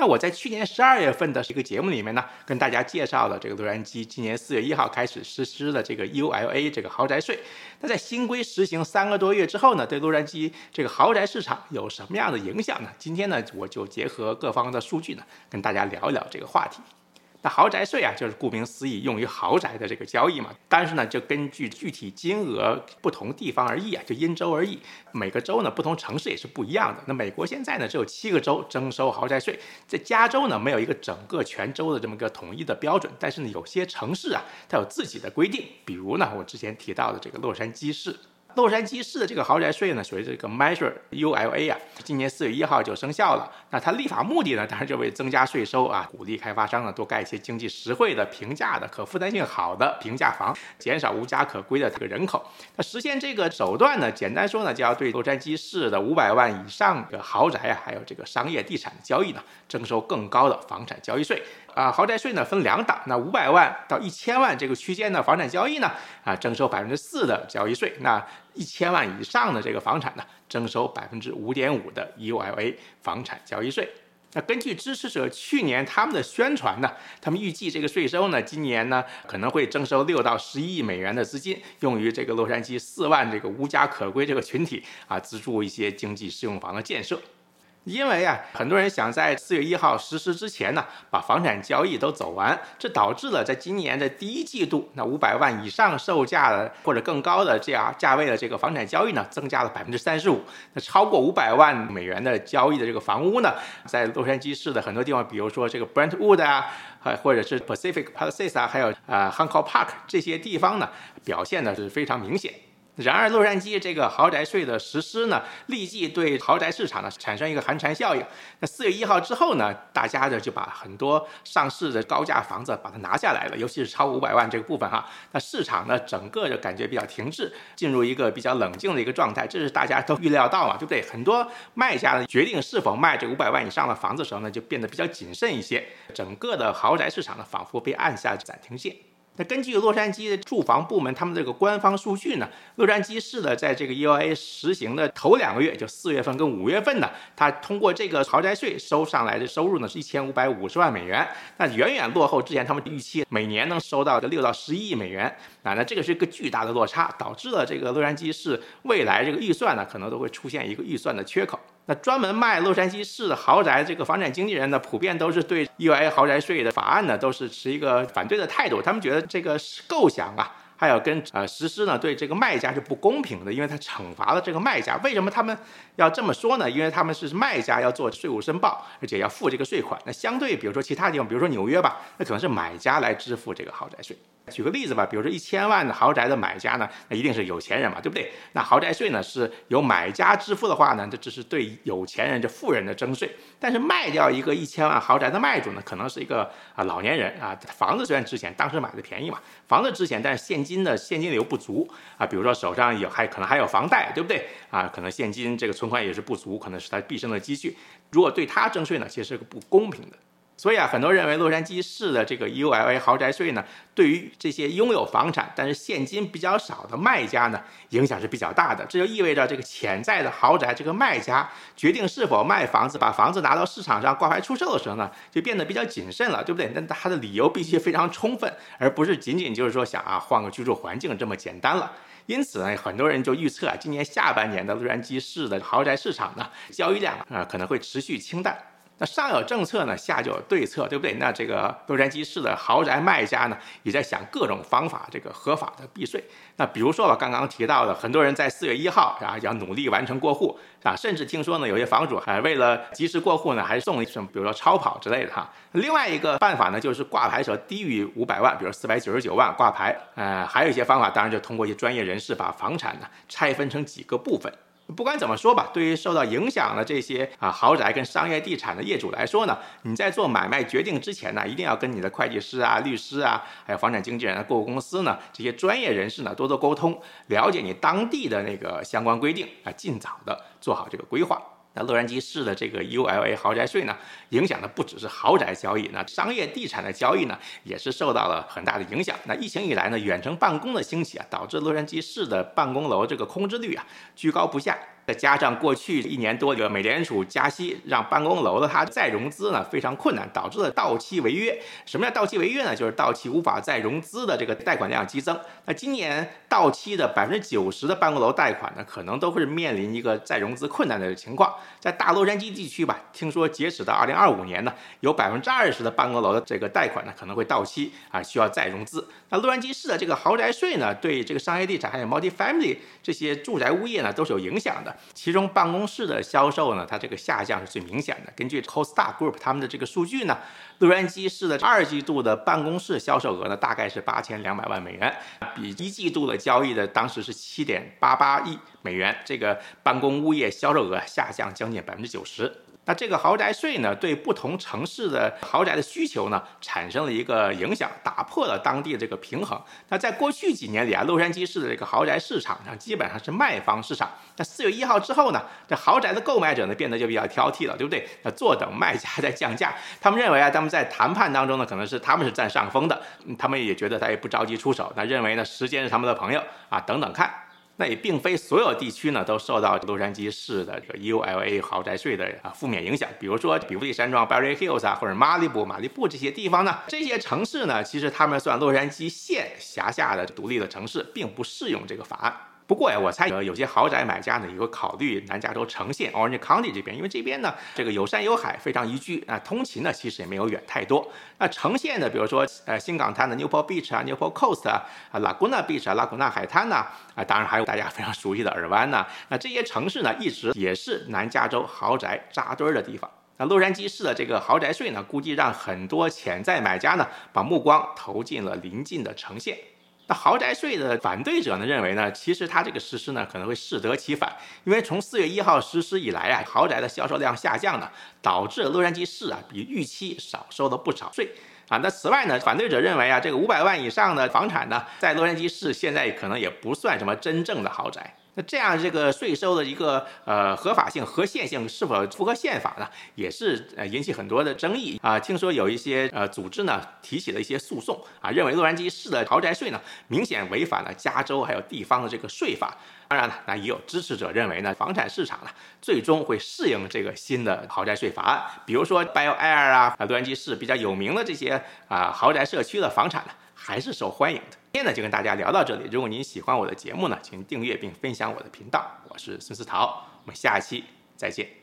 那我在去年十二月份的一个节目里面呢，跟大家介绍了这个洛杉矶今年四月一号开始实施的这个 ULA 这个豪宅税。那在新规实行三个多月之后呢，对洛杉矶这个豪宅市场有什么样的影响呢？今天呢，我就结合各方的数据呢，跟大家聊一聊这个话题。那豪宅税啊，就是顾名思义，用于豪宅的这个交易嘛。但是呢，就根据具体金额不同地方而异啊，就因州而异。每个州呢，不同城市也是不一样的。那美国现在呢，只有七个州征收豪宅税，在加州呢，没有一个整个全州的这么个统一的标准。但是呢，有些城市啊，它有自己的规定。比如呢，我之前提到的这个洛杉矶市。洛杉矶市的这个豪宅税呢，属于这个 Measure ULA 啊，今年四月一号就生效了。那它立法目的呢，当然就为增加税收啊，鼓励开发商呢多盖一些经济实惠的、平价的、可负担性好的平价房，减少无家可归的这个人口。那实现这个手段呢，简单说呢，就要对洛杉矶市的五百万以上的豪宅啊，还有这个商业地产的交易呢，征收更高的房产交易税。啊，豪宅税呢分两档，那五百万到一千万这个区间的房产交易呢，啊征收百分之四的交易税，那一千万以上的这个房产呢，征收百分之五点五的 ULA 房产交易税。那根据支持者去年他们的宣传呢，他们预计这个税收呢，今年呢可能会征收六到十一亿美元的资金，用于这个洛杉矶四万这个无家可归这个群体啊，资助一些经济适用房的建设。因为啊，很多人想在四月一号实施之前呢，把房产交易都走完，这导致了在今年的第一季度，那五百万以上售价的或者更高的这样价位的这个房产交易呢，增加了百分之三十五。那超过五百万美元的交易的这个房屋呢，在洛杉矶市的很多地方，比如说这个 Brentwood 啊，还或者是 Pacific Palisades 啊，还有啊 Hancock Park 这些地方呢，表现呢是非常明显。然而，洛杉矶这个豪宅税的实施呢，立即对豪宅市场呢产生一个寒蝉效应。那四月一号之后呢，大家呢就把很多上市的高价房子把它拿下来了，尤其是超五百万这个部分哈。那市场呢整个就感觉比较停滞，进入一个比较冷静的一个状态，这是大家都预料到嘛，对不对？很多卖家呢决定是否卖这五百万以上的房子的时候呢，就变得比较谨慎一些。整个的豪宅市场呢，仿佛被按下暂停键。那根据洛杉矶的住房部门他们这个官方数据呢，洛杉矶市的在这个 ULA 实行的头两个月，就四月份跟五月份呢，它通过这个豪宅税收上来的收入呢是一千五百五十万美元，那远远落后之前他们预期每年能收到的六到十一亿美元啊，那这个是一个巨大的落差，导致了这个洛杉矶市未来这个预算呢可能都会出现一个预算的缺口。那专门卖洛杉矶市的豪宅这个房产经纪人呢，普遍都是对 UIA 豪宅税的法案呢，都是持一个反对的态度。他们觉得这个是构想啊，还有跟呃实施呢，对这个卖家是不公平的，因为他惩罚了这个卖家。为什么他们要这么说呢？因为他们是卖家要做税务申报，而且要付这个税款。那相对比如说其他地方，比如说纽约吧，那可能是买家来支付这个豪宅税。举个例子吧，比如说一千万的豪宅的买家呢，那一定是有钱人嘛，对不对？那豪宅税呢是由买家支付的话呢，这只是对有钱人、这富人的征税。但是卖掉一个一千万豪宅的卖主呢，可能是一个啊老年人啊，房子虽然值钱，当时买的便宜嘛，房子值钱，但是现金金的现金流不足啊，比如说手上有还可能还有房贷，对不对？啊，可能现金这个存款也是不足，可能是他毕生的积蓄。如果对他征税呢，其实是个不公平的。所以啊，很多认为洛杉矶市的这个 ULA 豪宅税呢，对于这些拥有房产但是现金比较少的卖家呢，影响是比较大的。这就意味着这个潜在的豪宅这个卖家决定是否卖房子，把房子拿到市场上挂牌出售的时候呢，就变得比较谨慎了，对不对？那他的理由必须非常充分，而不是仅仅就是说想啊换个居住环境这么简单了。因此呢，很多人就预测啊，今年下半年的洛杉矶市的豪宅市场呢，交易量啊可能会持续清淡。那上有政策呢，下就有对策，对不对？那这个洛杉矶市的豪宅卖家呢，也在想各种方法，这个合法的避税。那比如说吧，刚刚提到的，很多人在四月一号啊，要努力完成过户啊，甚至听说呢，有些房主还为了及时过户呢，还送了什么，比如说超跑之类的哈。另外一个办法呢，就是挂牌时候低于五百万，比如四百九十九万挂牌。呃，还有一些方法，当然就通过一些专业人士把房产呢拆分成几个部分。不管怎么说吧，对于受到影响的这些啊豪宅跟商业地产的业主来说呢，你在做买卖决定之前呢，一定要跟你的会计师啊、律师啊，还有房产经纪人、啊、过户公司呢这些专业人士呢多多沟通，了解你当地的那个相关规定啊，尽早的做好这个规划。那洛杉矶市的这个 ULA 豪宅税呢，影响的不只是豪宅交易，那商业地产的交易呢，也是受到了很大的影响。那疫情以来呢，远程办公的兴起啊，导致洛杉矶市的办公楼这个空置率啊居高不下。再加上过去一年多的美联储加息，让办公楼的它再融资呢非常困难，导致了到期违约。什么叫到期违约呢？就是到期无法再融资的这个贷款量激增。那今年到期的百分之九十的办公楼贷款呢，可能都会面临一个再融资困难的情况。在大洛杉矶地区吧，听说截止到二零二五年呢，有百分之二十的办公楼的这个贷款呢可能会到期啊，需要再融资。那洛杉矶市的这个豪宅税呢，对这个商业地产还有 multi-family 这些住宅物业呢都是有影响的。其中办公室的销售呢，它这个下降是最明显的。根据 CoStar Group 他们的这个数据呢，洛杉矶市的二季度的办公室销售额呢，大概是八千两百万美元，比一季度的交易的当时是七点八八亿美元，这个办公物业销售额下降将近百分之九十。那这个豪宅税呢，对不同城市的豪宅的需求呢，产生了一个影响，打破了当地的这个平衡。那在过去几年里啊，洛杉矶市的这个豪宅市场上基本上是卖方市场。那四月一号之后呢，这豪宅的购买者呢变得就比较挑剔了，对不对？那坐等卖家在降价，他们认为啊，他们在谈判当中呢，可能是他们是占上风的，他们也觉得他也不着急出手，那认为呢，时间是他们的朋友啊，等等看。那也并非所有地区呢都受到洛杉矶市的这个 ULA 豪宅税的啊负面影响。比如说比弗利山庄 Berry Hills 啊，或者马里布马里布这些地方呢，这些城市呢，其实他们算洛杉矶县辖下的独立的城市，并不适用这个法案。不过呀，我猜呃有些豪宅买家呢，也会考虑南加州城县 Orange County 这边，因为这边呢，这个有山有海，非常宜居啊，通勤呢其实也没有远太多。那城县呢，比如说呃新港滩的 Newport Beach 啊，Newport Coast 啊，啊 Laguna Beach 啊，拉古纳海滩呐，啊，当然还有大家非常熟悉的尔湾呐，那这些城市呢，一直也是南加州豪宅扎堆儿的地方。那洛杉矶市的这个豪宅税呢，估计让很多潜在买家呢，把目光投进了邻近的城县。那豪宅税的反对者呢认为呢，其实它这个实施呢可能会适得其反，因为从四月一号实施以来啊，豪宅的销售量下降呢，导致洛杉矶市啊比预期少收了不少税啊。那此外呢，反对者认为啊，这个五百万以上的房产呢，在洛杉矶市现在可能也不算什么真正的豪宅。那这样这个税收的一个呃合法性、合宪性是否符合宪法呢？也是呃引起很多的争议啊。听说有一些呃组织呢提起了一些诉讼啊，认为洛杉矶市的豪宅税呢明显违反了加州还有地方的这个税法。当然了，那也有支持者认为呢，房产市场呢最终会适应这个新的豪宅税法案。比如说 Bel Air 啊，洛杉矶市比较有名的这些啊豪宅社区的房产呢。还是受欢迎的。今天呢，就跟大家聊到这里。如果您喜欢我的节目呢，请订阅并分享我的频道。我是孙思桃，我们下期再见。